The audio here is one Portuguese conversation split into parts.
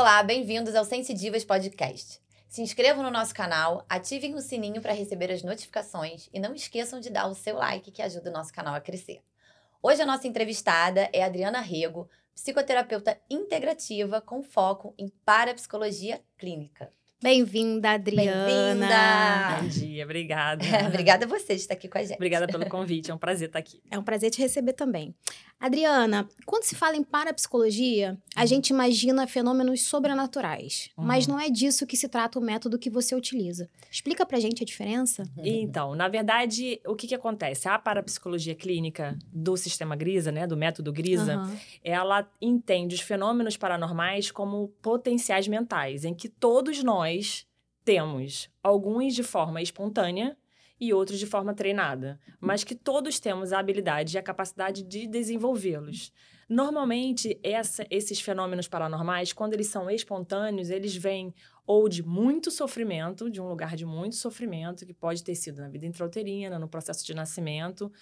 Olá, bem-vindos ao Sensidivas Podcast. Se inscrevam no nosso canal, ativem o sininho para receber as notificações e não esqueçam de dar o seu like que ajuda o nosso canal a crescer. Hoje a nossa entrevistada é Adriana Rego, psicoterapeuta integrativa com foco em parapsicologia clínica. Bem-vinda, Adriana. Bem-vinda. Bom dia, obrigada. Obrigada a você de estar aqui com a gente. Obrigada pelo convite, é um prazer estar aqui. É um prazer te receber também. Adriana, quando se fala em parapsicologia, a Uhum. gente imagina fenômenos sobrenaturais. Mas Uhum. não é disso que se trata o método que você utiliza. Explica pra gente a diferença. Então, na verdade, o que, que acontece? A parapsicologia clínica do sistema Grisa, né, do método Grisa, Aham. ela entende os fenômenos paranormais como potenciais mentais, em que todos nós temos, alguns de forma espontânea e outros de forma treinada, mas que todos temos a habilidade e a capacidade de desenvolvê-los. Normalmente, essa- esses fenômenos paranormais, quando eles são espontâneos, eles vêm ou de muito sofrimento, de um lugar de muito sofrimento, que pode ter sido na vida intrauterina, no processo de nascimento,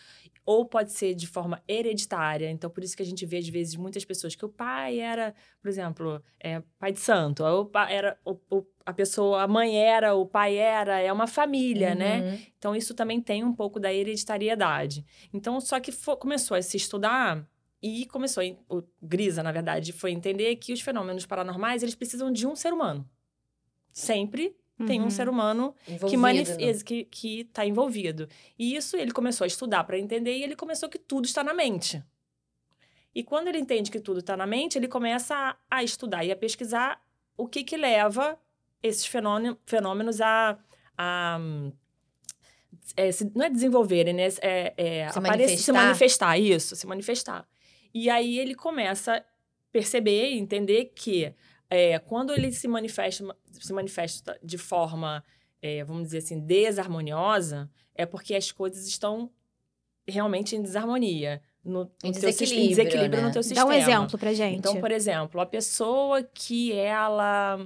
ou pode ser de forma hereditária. Então, por isso que a gente vê, às vezes, muitas pessoas que o pai era, por exemplo, é, pai de santo, ou era, a pessoa, a mãe era, o pai era, é uma família, né? Uhum. Então, isso também tem um pouco da hereditariedade. Então, só que fo- começou a se estudar e começou, o Grisa, na verdade, foi entender que os fenômenos paranormais, eles precisam de um ser humano. Sempre tem um Uhum. ser humano que Envolvido, né? que que está envolvido. E isso ele começou a estudar para entender e ele começou que tudo está na mente. E quando ele entende que tudo está na mente, ele começa a, a estudar e a pesquisar o que que leva esses fenômeno- fenômenos a, a é, se- não é desenvolverem, né? É, é, Se aparecer- se manifestar. manifestar, isso, se manifestar. E aí ele começa a perceber e entender que é, quando ele se manifesta, se manifesta de forma, é, vamos dizer assim, desarmoniosa, é porque as coisas estão realmente em desarmonia. No, Em no teu sis- desequilíbrio, desequilíbrio né? no teu Dá sistema. um exemplo pra gente. Então, por exemplo, a pessoa que ela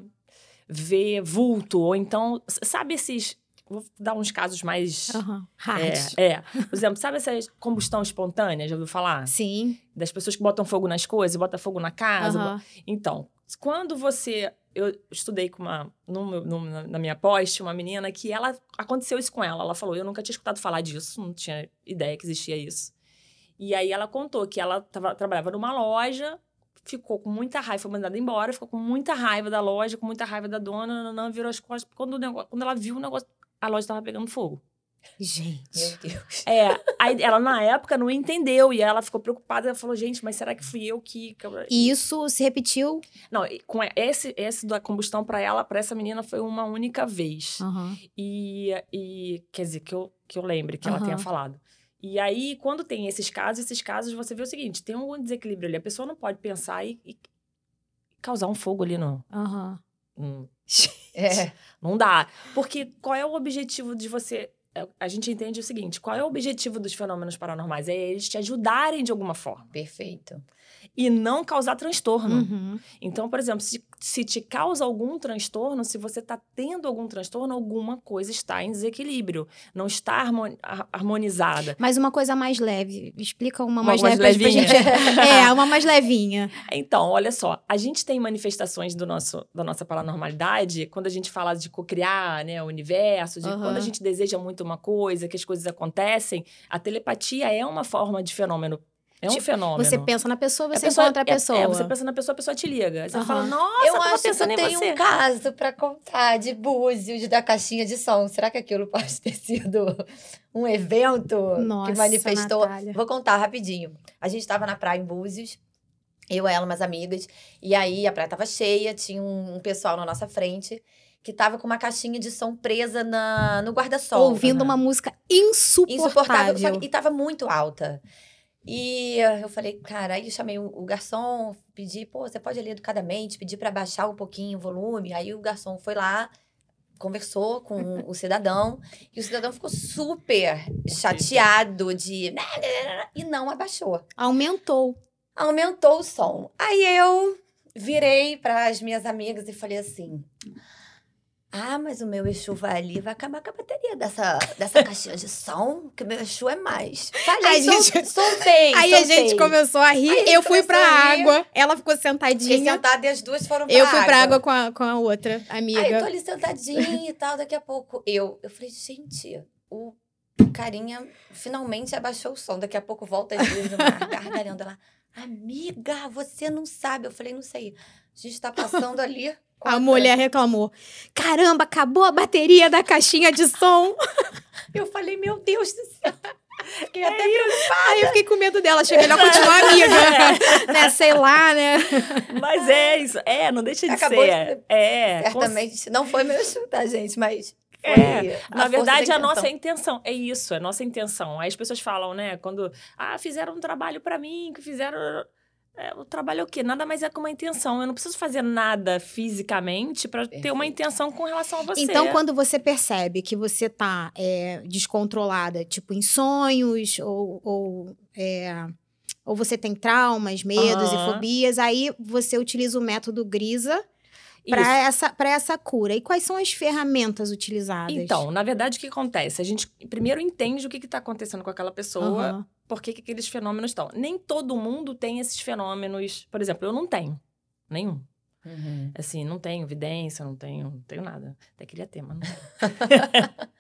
vê vulto, ou então, sabe esses. Vou dar uns casos mais. Hard. É, é. Por exemplo, sabe essa combustão espontânea? Já ouviu falar? Sim. Das pessoas que botam fogo nas coisas, botam fogo na casa. Aham. Então, quando você. Eu estudei com uma. no no- na minha pós, uma menina que ela. Aconteceu isso com ela. Ela falou: eu nunca tinha escutado falar disso, não tinha ideia que existia isso. E aí ela contou que ela tava- trabalhava numa loja, ficou com muita raiva, foi mandada embora, ficou com muita raiva da loja, com muita raiva da dona, nananã, virou as costas. Quando, quando ela viu o negócio, a loja estava pegando fogo. Gente. Meu Deus. É, aí ela na época não entendeu e ela ficou preocupada. Ela falou, gente, mas será que fui eu que. que eu-" E isso se repetiu. Não, com esse, esse da combustão para ela, para essa menina, foi uma única vez. Aham. E, e quer dizer, que eu, que eu lembre que ela tenha falado. E aí, quando tem esses casos, esses casos, você vê o seguinte: tem um desequilíbrio ali. A pessoa não pode pensar e, e causar um fogo ali no. Aham. no- É. Não dá. Porque qual é o objetivo de você. É, A gente entende o seguinte: qual é o objetivo dos fenômenos paranormais? É eles te ajudarem de alguma forma. Perfeito. E não causar transtorno. Uhum. Então, por exemplo, se, se te causa algum transtorno, se você está tendo algum transtorno, alguma coisa está em desequilíbrio, não está harmoni- har- harmonizada. Mas uma coisa mais leve. Explica uma, Uma mais mais leve levinha? gente. é, uma mais levinha. Então, olha só, a gente tem manifestações do nosso, da nossa paranormalidade quando a gente fala de cocriar, né, o universo, de Aham. quando a gente deseja muito uma coisa, que as coisas acontecem, a telepatia é uma forma de fenômeno. É um Tipo, fenômeno. Você pensa na pessoa, A você pessoa- encontra a é- pessoa. É, você pensa na pessoa, a pessoa te liga. Você Aham. fala, nossa, eu tava acho que eu pensando tenho você. um caso pra contar de Búzios, da caixinha de som. Será que aquilo pode ter sido um evento Nossa, que manifestou? Natália. Vou contar rapidinho. A gente tava na praia em Búzios, eu, ela, umas amigas, e aí a praia tava cheia, tinha um, um pessoal na nossa frente que tava com uma caixinha de som presa na, no guarda-sol. Ouvindo uma música insuportável. insuportável. e tava muito alta. E eu falei, cara, aí chamei o, garçom, pedi, pô, você pode ali educadamente, pedir pra baixar um pouquinho o volume. Aí o garçom foi lá, conversou com o cidadão, e o cidadão ficou super chateado de. E não abaixou. Aumentou. Aumentou o som. Aí eu virei para as minhas amigas e falei assim: Ah, mas o meu Exu vai ali, vai acabar com a bateria dessa, dessa caixinha de som, que o meu Exu é mais. Falei, Aí sol- gente- soltei, Aí a gente soltei. começou a rir, Aí eu fui pra água, ela ficou Fiquei sentadinha. sentada e as duas foram pra Eu água. fui pra água com a, com a outra amiga. Aí eu tô ali sentadinha e tal, daqui a pouco eu. Eu falei, gente, o carinha finalmente abaixou o som. Daqui a pouco volta as duas gargalhando lá. Amiga, você não sabe. Eu falei, não sei. A gente tá passando ali. A mulher reclamou. Caramba, acabou a bateria da caixinha de som. Eu falei, meu Deus do céu. Fiquei até Aí eu fiquei com medo dela. Achei melhor continuar amiga. né? Sei lá, né? Mas é isso. É, não deixa de Acabou de ser. ser- É. Certamente não foi meu Exu, tá, gente? Mas. É, Na verdade, da a nossa intenção. intenção é isso, é a nossa intenção. Aí as pessoas falam, né, quando ah, fizeram um trabalho pra mim, que fizeram é, o trabalho é o quê? Nada mais é com uma intenção. Eu não preciso fazer nada fisicamente pra ter uma intenção com relação a você. Então, quando você percebe que você tá é, descontrolada, tipo em sonhos, ou, ou, é, ou você tem traumas, medos Aham. e fobias, aí você utiliza o método Grisa para essa, pra essa cura. E quais são as ferramentas utilizadas? Então, na verdade, o que acontece? A gente primeiro entende o que está acontecendo com aquela pessoa, Aham. Por que, que aqueles fenômenos estão. Nem todo mundo tem esses fenômenos. Por exemplo, eu não tenho nenhum. Uhum. Assim, não tenho evidência, não tenho, não tenho nada. Até queria ter, mas não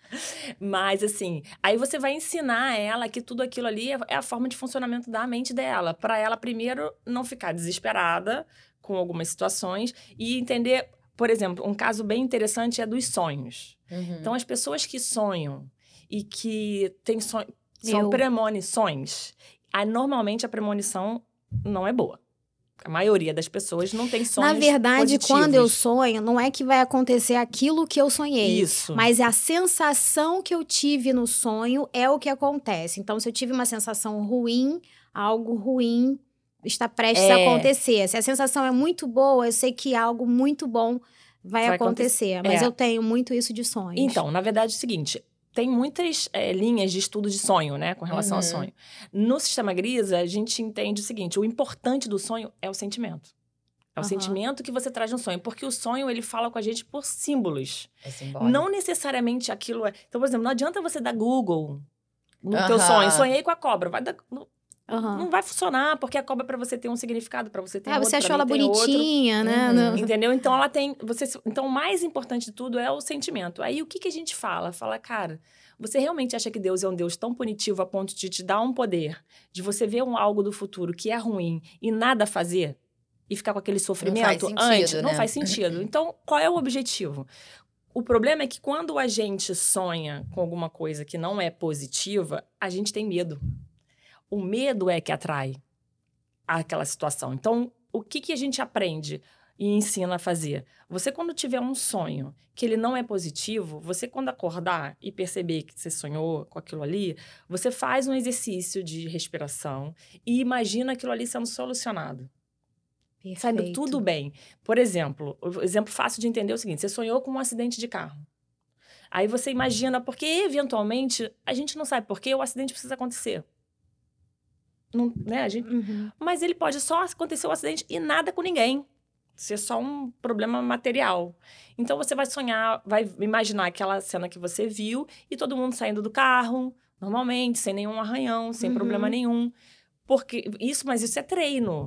mas, assim, aí você vai ensinar ela que tudo aquilo ali é é a forma de funcionamento da mente dela. Para ela, primeiro, não ficar desesperada com algumas situações e entender. Por exemplo, um caso bem interessante é dos sonhos. Uhum. Então, as pessoas que sonham e que têm sonho, são Eu. premonições, aí, normalmente a premonição não é boa. A maioria das pessoas não tem sonhos Na verdade, quando eu positivos. sonho, não é que vai acontecer aquilo que eu sonhei. Isso. Mas a sensação que eu tive no sonho é o que acontece. Então, se eu tive uma sensação ruim, algo ruim está prestes a É. acontecer. Se a sensação é muito boa, eu sei que algo muito bom vai, Vai acontecer. Mas É. eu tenho muito isso de sonhos. Então, na verdade, é o seguinte: tem muitas eh, linhas de estudo de sonho, né, com relação ao Uhum. sonho. No sistema Grisa, a gente entende o seguinte: o importante do sonho é o sentimento. É o Aham. sentimento que você traz no sonho, porque o sonho ele fala com a gente por símbolos. É simbólico. Não necessariamente aquilo é. Então, por exemplo, não adianta você dar Google no teu Aham. sonho. Sonhei com a cobra. Vai dar- não, Aham. não vai funcionar, porque a cobra para você tem um significado, para você tem Ah, outro, você pra achou ela tem outro. bonitinha, né? Uhum. Não- Entendeu? Então ela tem. Você, então, o mais importante de tudo é o sentimento. Aí o que, que a gente fala? Fala, cara, você realmente acha que Deus é um Deus tão punitivo a ponto de te dar um poder, de você ver um algo do futuro que é ruim e nada fazer? E ficar com aquele sofrimento sentido, antes? Não né? faz sentido. Então, qual é o objetivo? O problema é que quando a gente sonha com alguma coisa que não é positiva, a gente tem medo. O medo é que atrai aquela situação. Então, o que, que a gente aprende e ensina a fazer? Você, quando tiver um sonho que ele não é positivo, você, quando acordar e perceber que você sonhou com aquilo ali, você faz um exercício de respiração e imagina aquilo ali sendo solucionado. Saindo Perfeito. tudo bem. Por exemplo, o exemplo fácil de entender é o seguinte: você sonhou com um acidente de carro. Aí você imagina, porque eventualmente a gente não sabe por que o acidente precisa acontecer. Não, né? a gente, Uhum. mas ele pode só acontecer o acidente e nada com ninguém. Ser só um problema material. Então você vai sonhar, vai imaginar aquela cena que você viu e todo mundo saindo do carro, normalmente, sem nenhum arranhão, sem Uhum. problema nenhum. Porque isso, mas isso é treino.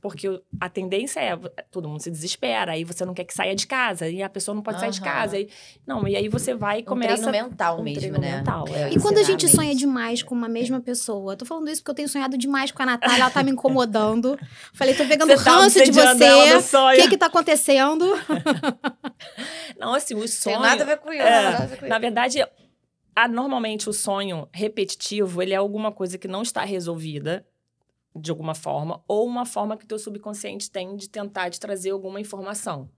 Porque a tendência é todo mundo se desespera, aí você não quer que saia de casa, e a pessoa não pode sair de casa. E, não, e aí você vai e Um começa. treino mental um mesmo, treino né? mental, é. E quando a gente sonha demais com uma mesma pessoa? Eu tô falando isso porque eu tenho sonhado demais com a Natália, ela tá me incomodando. Falei, tô pegando Você tá ranço de ela no você. O sonho. que que tá acontecendo? Não, assim, o Tem sonho. nada a ver com isso. É, nada a ver com Na verdade, a- normalmente o sonho repetitivo, ele é alguma coisa que não está resolvida de alguma forma, ou uma forma que o teu subconsciente tem de tentar te trazer alguma informação.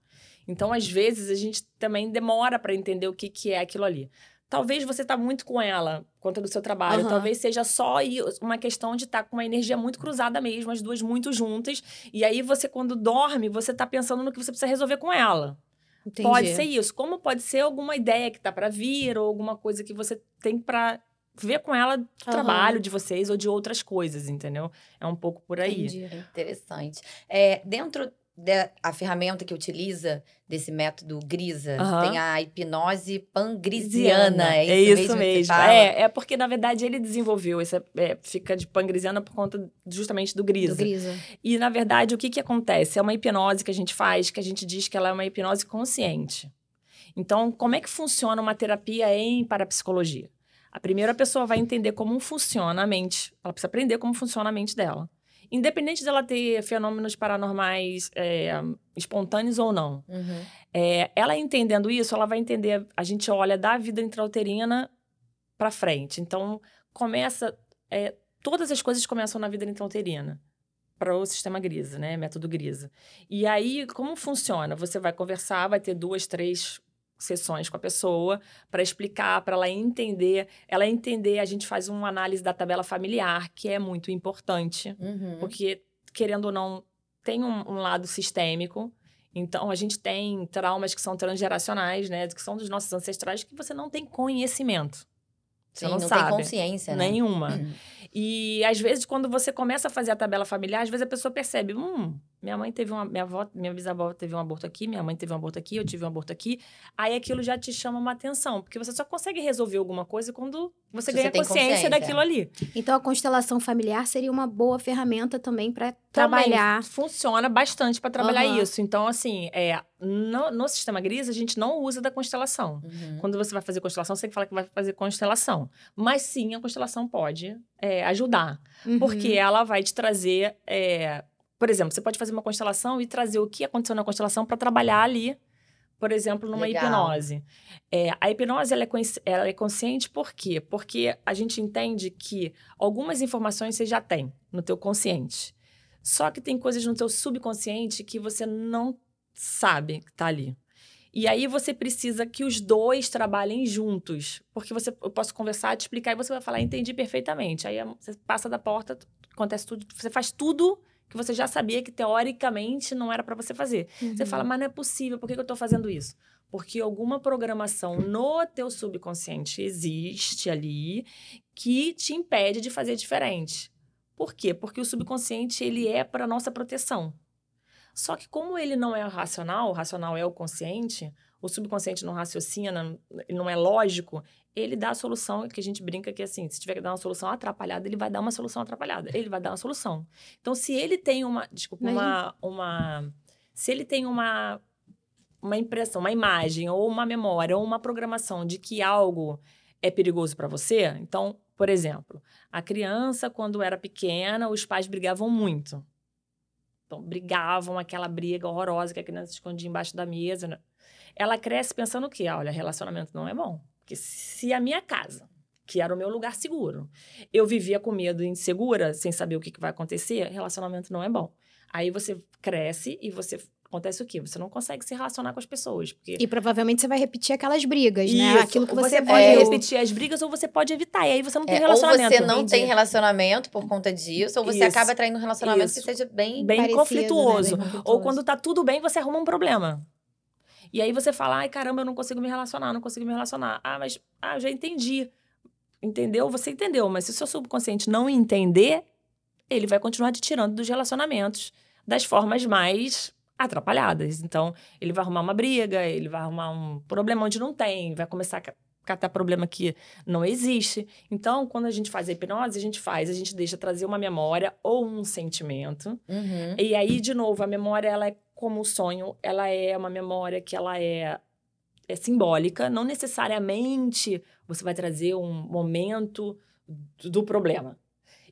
Então, às vezes, a gente também demora para entender o que, que é aquilo ali. Talvez você tá muito com ela, conta do seu trabalho. Aham. Talvez seja só uma questão de estar com uma energia muito cruzada mesmo, as duas muito juntas. E aí você, quando dorme, você tá pensando no que você precisa resolver com ela. Entendi. Pode ser isso. Como pode ser alguma ideia que tá para vir ou alguma coisa que você tem para ver com ela do Aham. trabalho de vocês ou de outras coisas, entendeu? É um pouco por aí. Entendi. Interessante. É, dentro de- a ferramenta que utiliza desse método Grisa, Aham. tem a hipnose pangrisiana. É isso, é isso mesmo. mesmo. É, é porque, na verdade, ele desenvolveu. Esse, é, fica de pangrisiana por conta justamente do grisa. Do Grisa. E, na verdade, o que, que acontece? É uma hipnose que a gente faz, que a gente diz que ela é uma hipnose consciente. Então, como é que funciona uma terapia em parapsicologia? A primeira pessoa vai entender como funciona a mente. Ela precisa aprender como funciona a mente dela. Independente dela ter fenômenos paranormais é, espontâneos ou não. Uhum. É, ela entendendo isso, ela vai entender. A gente olha da vida intrauterina para frente. Então, começa. é, todas as coisas começam na vida intrauterina para o sistema Grisa, né? Método Grisa. E aí, como funciona? Você vai conversar, vai ter duas, três sessões com a pessoa para explicar, para ela entender. Ela entender, a gente faz uma análise da tabela familiar, que é muito importante. Uhum. Porque, querendo ou não, tem um, um lado sistêmico. Então, a gente tem traumas que são transgeracionais, né? Que são dos nossos ancestrais, que você não tem conhecimento. Você Sim, não, não, sabe. tem consciência, né? Nenhuma. Uhum. E, às vezes, quando você começa a fazer a tabela familiar, às vezes a pessoa percebe, hum, minha mãe teve uma... Minha avó, minha bisavó teve um aborto aqui, minha mãe teve um aborto aqui, eu tive um aborto aqui. Aí, aquilo já te chama uma atenção. Porque você só consegue resolver alguma coisa quando você Se ganha você tem consciência, consciência. daquilo ali. Então, a constelação familiar seria uma boa ferramenta também para trabalhar. funciona bastante para trabalhar Aham. isso. Então, assim, é, no, no sistema Gris, a gente não usa da constelação. Uhum. Quando você vai fazer constelação, você tem que falar que vai fazer constelação. Mas sim, a constelação pode é, ajudar. Uhum. Porque ela vai te trazer. é, por exemplo, você pode fazer uma constelação e trazer o que aconteceu na constelação para trabalhar ali, por exemplo, numa Legal. hipnose. É, a hipnose ela é, ela é consciente por quê? Porque a gente entende que algumas informações você já tem no teu consciente. Só que tem coisas no teu subconsciente que você não sabe que tá ali. E aí você precisa que os dois trabalhem juntos. Porque você, eu posso conversar, te explicar e você vai falar, entendi perfeitamente. Aí você passa da porta, acontece tudo, você faz tudo que você já sabia que teoricamente não era para você fazer. Você Uhum. fala, mas não é possível, por que, que eu tô fazendo isso? Porque alguma programação no teu subconsciente existe ali que te impede de fazer diferente. Por quê? Porque o subconsciente, ele é para nossa proteção. Só que como ele não é racional, o racional é o consciente, o subconsciente não raciocina, não é lógico, ele dá a solução que a gente brinca que assim, se tiver que dar uma solução atrapalhada, ele vai dar uma solução atrapalhada. Ele vai dar uma solução. Então, se ele tem uma, desculpa, uma, uma se ele tem uma uma impressão, uma imagem ou uma memória ou uma programação de que algo é perigoso para você, então, por exemplo, a criança quando era pequena, os pais brigavam muito. Então, brigavam, aquela briga horrorosa que a criança escondia embaixo da mesa. né? Ela cresce pensando o quê? Ah, olha, relacionamento não é bom. Porque se a minha casa, que era o meu lugar seguro, eu vivia com medo e insegura, sem saber o que, que vai acontecer, relacionamento não é bom. Aí você cresce e você. Acontece o quê? Você não consegue se relacionar com as pessoas. Porque E provavelmente você vai repetir aquelas brigas, né? Isso. Aquilo que Ou você, você pode É, repetir as brigas ou você pode evitar. E aí você não tem É, ou relacionamento. você não tem entendi. relacionamento por conta disso, ou você Isso. acaba traindo um relacionamento Isso. que seja bem. bem parecido, conflituoso. né? Bem Ou conflituoso. quando tá tudo bem, você arruma um problema. E aí você fala, ai caramba, eu não consigo me relacionar, não consigo me relacionar. Ah, mas ah, eu já entendi. Entendeu? Você entendeu, mas se o seu subconsciente não entender, ele vai continuar te tirando dos relacionamentos das formas mais atrapalhadas. Então, ele vai arrumar uma briga, ele vai arrumar um problema onde não tem, vai começar a ca- catar problema que não existe. Então, quando a gente faz a hipnose, a gente faz, a gente deixa trazer uma memória ou um sentimento. Uhum. E aí, de novo, a memória, ela é como o sonho, ela é uma memória que ela é, é simbólica, não necessariamente você vai trazer um momento do, problema.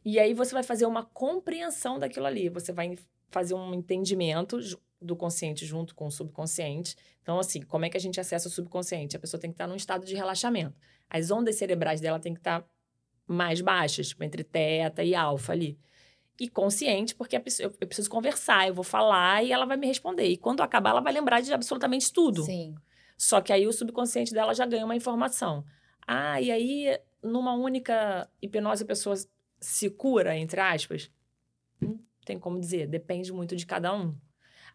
E aí você vai fazer uma compreensão daquilo ali, você vai fazer um entendimento do consciente junto com o subconsciente. Então, assim, como é que a gente acessa o subconsciente? A pessoa tem que estar num estado de relaxamento. As ondas cerebrais dela tem que estar mais baixas, tipo, entre teta e alfa ali e consciente, porque eu preciso conversar, eu vou falar e ela vai me responder. E quando acabar, ela vai lembrar de absolutamente tudo. Sim. Só que aí o subconsciente dela já ganha uma informação. Ah, e aí, numa única hipnose, a pessoa se cura, entre aspas? Não tem como dizer, depende muito de cada um.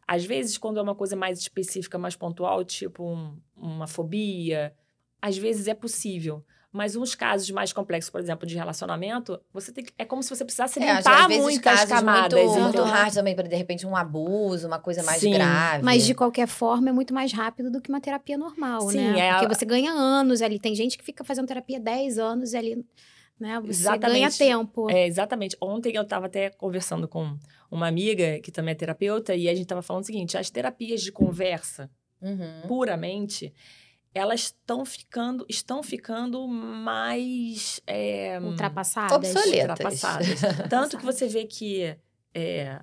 Às vezes, quando é uma coisa mais específica, mais pontual, tipo um- uma fobia, às vezes é possível. Mas uns casos mais complexos, por exemplo, de relacionamento, você tem que, é como se você precisasse É, limpar às vezes muitas casos camadas. muito, muito hard também, para de repente um abuso, uma coisa mais Sim, grave. Mas de qualquer forma é muito mais rápido do que uma terapia normal, Sim, né? é Porque você ganha anos ali. Tem gente que fica fazendo terapia 10 anos e ali, né? Você Exatamente. ganha tempo. É, exatamente. Ontem eu estava até conversando com uma amiga que também é terapeuta e a gente estava falando o seguinte: as terapias de conversa, Uhum. puramente, elas estão ficando, estão ficando mais é, Ultrapassadas. Obsoletas. ultrapassadas. Tanto que você vê que, é,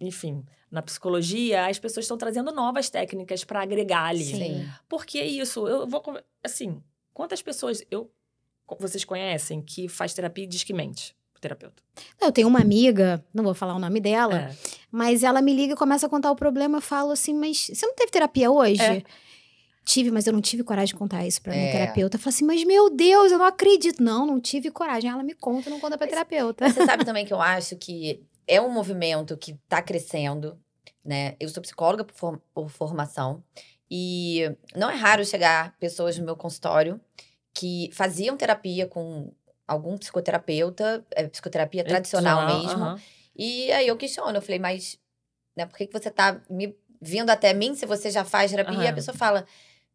enfim, na psicologia, as pessoas estão trazendo novas técnicas para agregar ali. Sim. Porque é isso, eu vou. Assim, quantas pessoas eu, vocês conhecem que faz terapia e diz que mente? O terapeuta. Eu tenho uma amiga, não vou falar o nome dela, É. mas ela me liga e começa a contar o problema. Eu falo assim, mas você não teve terapia hoje? É. Tive, mas eu não tive coragem de contar isso pra minha É. terapeuta. Eu falo assim, mas meu Deus, eu não acredito. Não, não tive coragem. Ela me conta, não conta pra terapeuta. Você sabe também que eu acho que é um movimento que está crescendo, né? Eu sou psicóloga por, form- por formação e não é raro chegar pessoas no meu consultório que faziam terapia com algum psicoterapeuta, é, psicoterapia tradicional mesmo. aham. E aí eu questiono, eu falei, mas né, por que, que você tá me vindo até mim se você já faz terapia? E a pessoa fala,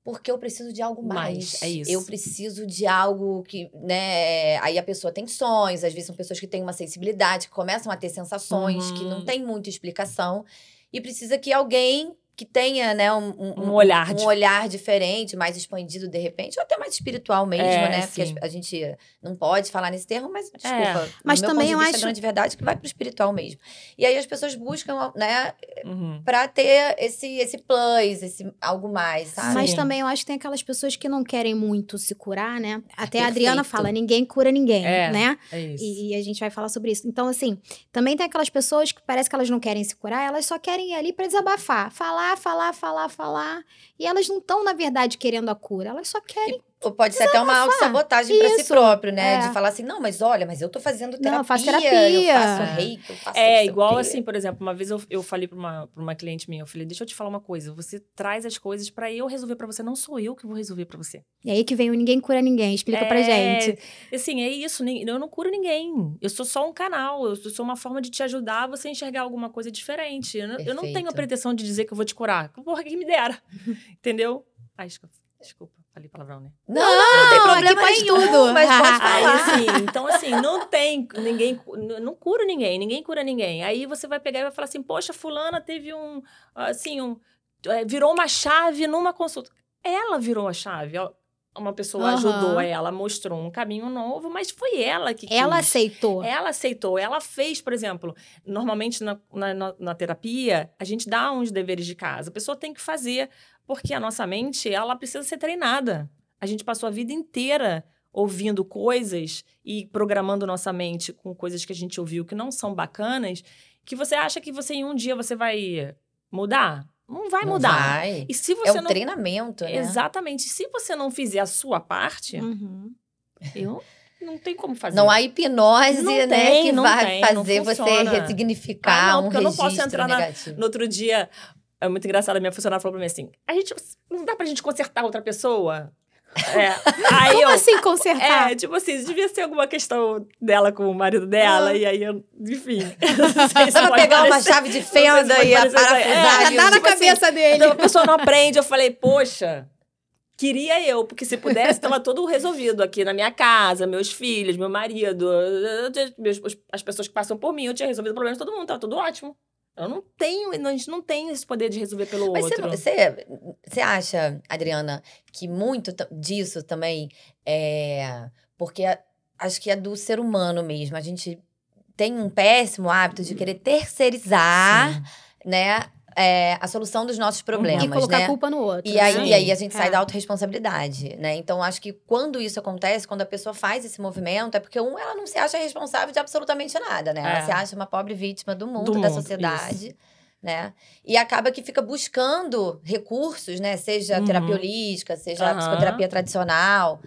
porque eu preciso de algo mais. Mais, é isso. Eu preciso de algo que, né? Aí a pessoa tem sonhos, às vezes são pessoas que têm uma sensibilidade, que começam a ter sensações, que não Uhum. tem muita explicação. E precisa que alguém que tenha, né, um, Um olhar um olhar diferente, mais expandido de repente, ou até mais espiritual mesmo, É, né? Porque sim. a, a gente não pode falar nesse termo, mas desculpa. Mas no meu também eu acho- grande verdade é que vai pro espiritual mesmo. E aí as pessoas buscam, né, Uhum. pra ter esse, esse plus, esse algo mais, sabe? Mas Sim. também eu acho que tem aquelas pessoas que não querem muito se curar, né? Até a. Adriana fala, ninguém cura ninguém, É. né? É isso. E, e a gente vai falar sobre isso. Então, assim, também tem aquelas pessoas que parece que elas não querem se curar, elas só querem ir ali pra desabafar. Falar, falar, falar, falar. E elas não estão, na verdade, querendo a cura. Elas só querem. Ou pode ser até uma autossabotagem pra si próprio, né? É. De falar assim, não, mas olha, mas eu tô fazendo terapia. Não, eu faço Eu terapia. faço reiki, eu faço não É, igual quê. assim, por exemplo, uma vez eu, eu falei pra uma, pra uma cliente minha, eu falei, deixa eu te falar uma coisa, você traz as coisas pra eu resolver pra você, não sou eu que vou resolver pra você. E aí que vem o ninguém cura ninguém. Explica pra É, gente. Assim, é isso, eu não curo ninguém. Eu sou só um canal, eu sou uma forma de te ajudar a você enxergar alguma coisa diferente. Eu não, eu não tenho a pretensão de dizer que eu vou te curar. Porra, que me dera. Entendeu? Ai, desculpa, desculpa, falei palavrão, né? Não, não, não tem aqui problema pode nenhum, tudo. mas pode Aí, falar. assim, então, assim, não tem ninguém, não cura ninguém, ninguém cura ninguém. Aí você vai pegar e vai falar assim, poxa, fulana teve um, assim, um, é, virou uma chave numa consulta. Ela virou a chave, ó, uma pessoa Aham. ajudou ela, mostrou um caminho novo, mas foi ela que Ela quis. aceitou. Ela aceitou, ela fez, por exemplo, normalmente na, na, na- na terapia, a gente dá uns deveres de casa. A pessoa tem que fazer, porque a nossa mente, ela precisa ser treinada. A gente passou a vida inteira ouvindo coisas e programando nossa mente com coisas que a gente ouviu que não são bacanas, que você acha que você em um dia você vai mudar? Não vai Não mudar. vai. E se você É um não treinamento, né? Exatamente. Se você não fizer a sua parte, Uhum. eu não tem como fazer. Não há hipnose, Não né, tem, que não vai tem, fazer você ressignificar Ah, não, um porque eu não posso registro entrar na- negativo. No outro dia, é muito engraçado, a minha funcionária falou pra mim assim: a gente não dá pra gente consertar outra pessoa? É. Aí Como eu. assim consertar? É, tipo assim, devia ser alguma questão dela com o marido dela, Ah. e aí eu, enfim. Se Só pra pegar uma parecer- chave de se fenda pode e a parecer isso aí. parafusar. É, Dá na tipo assim, cabeça dele. Então a pessoa não aprende. Eu falei, poxa, queria eu, porque se pudesse, estava tudo resolvido aqui na minha casa, meus filhos, meu marido, as pessoas que passam por mim, eu tinha resolvido o problema de todo mundo, tava tudo ótimo. Eu não tenho, a gente não tem esse poder de resolver pelo Mas você, outro. não- você, você acha, Adriana, que muito disso também é. Porque a- acho que é do ser humano mesmo. A gente tem um péssimo hábito de querer terceirizar, Sim. né, é, a solução dos nossos problemas. E colocar né? a culpa no outro. E aí, né? e aí a gente sai É. da autorresponsabilidade, né? Então, acho que quando isso acontece, quando a pessoa faz esse movimento, é porque, um, ela não se acha responsável de absolutamente nada, né? Ela É. se acha uma pobre vítima do mundo, Do da mundo, sociedade, né? E acaba que fica buscando recursos, né? Seja Uhum. terapia holística, seja Aham. psicoterapia tradicional,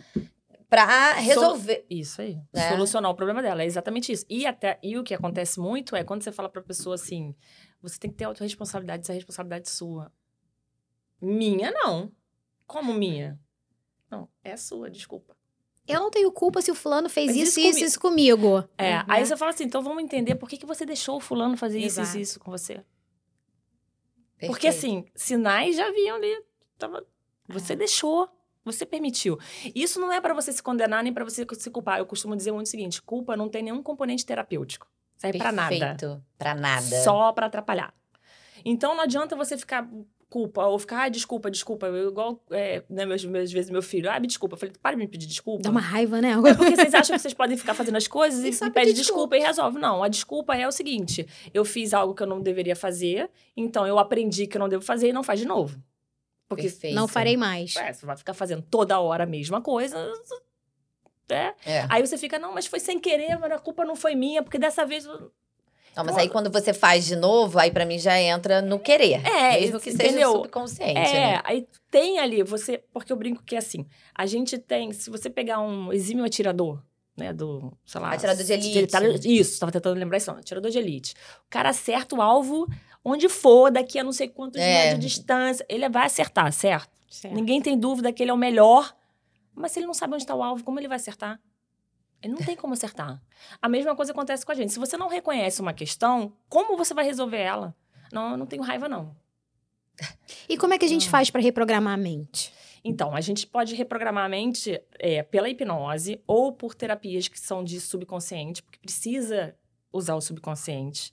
pra resolver. Isso aí. Né? Solucionar o problema dela. É exatamente isso. E, até, e o que acontece muito é quando você fala pra pessoa assim: você tem que ter autorresponsabilidade, isso é responsabilidade sua. Minha, não. Como minha? Não, é sua, desculpa. Eu não tenho culpa se o fulano fez isso, isso isso, isso comigo. É, Uhum. aí você fala assim, então vamos entender por que, que você deixou o fulano fazer isso, isso, Exato. isso com você. Perfeito. Porque assim, sinais já vinham ali. Tava... Você deixou, você permitiu. Isso não é pra você se condenar nem pra você se culpar. Eu costumo dizer muito o seguinte: culpa não tem nenhum componente terapêutico. Serve pra nada. Perfeito. Pra nada. Só pra atrapalhar. Então não adianta você ficar culpa ou ficar, ah, desculpa, desculpa. Eu, igual, é, né, meus, meus vezes meu filho, ah, me desculpa. Eu falei, para de me pedir desculpa. Dá uma raiva, né? É porque vocês acham que vocês podem ficar fazendo as coisas E e, pede desculpa. e resolve. Não, a desculpa é o seguinte: eu fiz algo que eu não deveria fazer, então eu aprendi que eu não devo fazer e não faz de novo. Porque Perfeito. Não farei mais. é, você vai ficar fazendo toda hora a mesma coisa. É. É. Aí você fica, não, mas foi sem querer, mas a culpa não foi minha, porque dessa vez. eu- Não, mas aí quando você faz de novo, aí pra mim já entra no querer. É, Mesmo que entendeu? seja subconsciente, É, né? aí tem ali, você. Porque eu brinco que é assim, a gente tem. Se você pegar um exímio atirador, né? Do, sei lá. Atirador de elite. atirador- isso, tava tentando lembrar isso, não, atirador de elite. O cara acerta o alvo onde for, daqui a não sei quantos É. metros de distância. Ele vai acertar, certo? Certo. Ninguém tem dúvida que ele é o melhor. Mas se ele não sabe onde está o alvo, como ele vai acertar? Ele não tem como acertar. A mesma coisa acontece com a gente. Se você não reconhece uma questão, como você vai resolver ela? Não, eu não tenho raiva, não. E como é que a gente faz pra reprogramar a mente? Então, a gente pode reprogramar a mente é, pela hipnose ou por terapias que são de subconsciente, porque precisa usar o subconsciente.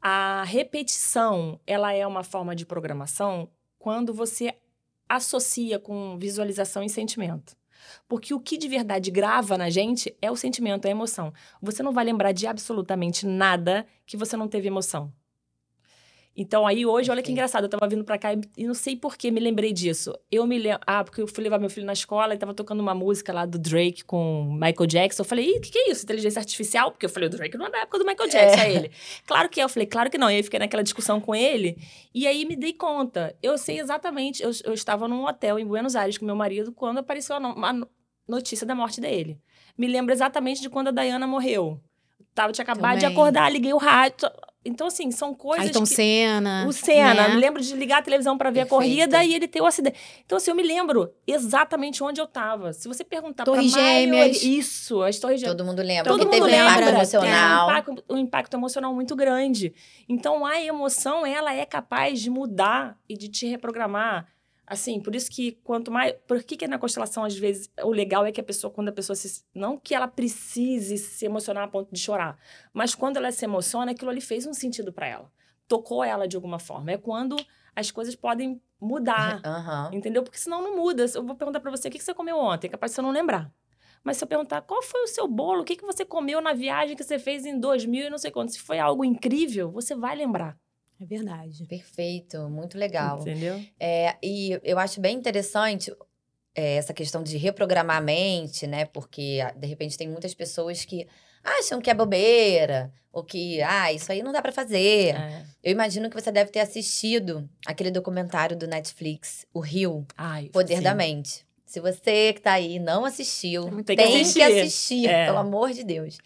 A repetição, ela é uma forma de programação quando você associa com visualização e sentimento. Porque o que de verdade grava na gente é o sentimento, é a emoção. Você não vai lembrar de absolutamente nada que você não teve emoção. Então, aí hoje, olha que engraçado, eu tava vindo pra cá e- e não sei por que me lembrei disso. Eu me lembro. Ah, porque eu fui levar meu filho na escola e tava tocando uma música lá do Drake com Michael Jackson. Eu falei, ih, o que, que é isso? Inteligência artificial? Porque eu falei, o Drake não é da época do Michael Jackson, é ele. Claro que é. Eu falei, claro que não. E aí fiquei naquela discussão com ele. E aí me dei conta. Eu sei exatamente. Eu, eu estava num hotel em Buenos Aires com meu marido quando apareceu a, no- a no- notícia da morte dele. Me lembro exatamente de quando a Diana morreu. Tava, tinha acabado de Também. acordar, liguei o rádio. Então, assim, são coisas Ayrton que... Senna. O Senna, né? me lembro de ligar a televisão para ver a Perfeito. corrida e ele ter o acidente. Então, assim, eu me lembro exatamente onde eu tava. Se você perguntar maioria- Gêmeas. Isso, as Torres Gêmeas. Todo mundo lembra. Todo porque mundo teve um lembra. impacto Tem emocional. Um impacto, um impacto emocional muito grande. Então, a emoção, ela é capaz de mudar e de te reprogramar. Assim, por isso que quanto mais... Por que que na constelação, às vezes, o legal é que a pessoa, quando a pessoa se... Não que ela precise se emocionar a ponto de chorar. Mas quando ela se emociona, aquilo ali fez um sentido para ela. Tocou ela de alguma forma. É quando as coisas podem mudar. Aham. Entendeu? Porque senão não muda. Eu vou perguntar pra você, o que que você comeu ontem? É capaz de você não lembrar. Mas se eu perguntar, qual foi o seu bolo? O que, que você comeu na viagem que você fez em 2000 e não sei quanto? Se foi algo incrível, você vai lembrar. É verdade. Perfeito, muito legal. Entendeu? É, e eu acho bem interessante é, essa questão de reprogramar a mente, né? Porque, ah, de repente, tem muitas pessoas que acham que é bobeira, ou que, ah, isso aí não dá pra fazer. É. Eu imagino que você deve ter assistido aquele documentário do Netflix, O Rio, Ai, Poder sim. da Mente. Se você que tá aí não assistiu, Tem tem que que assistir. assistir, É. pelo amor de Deus.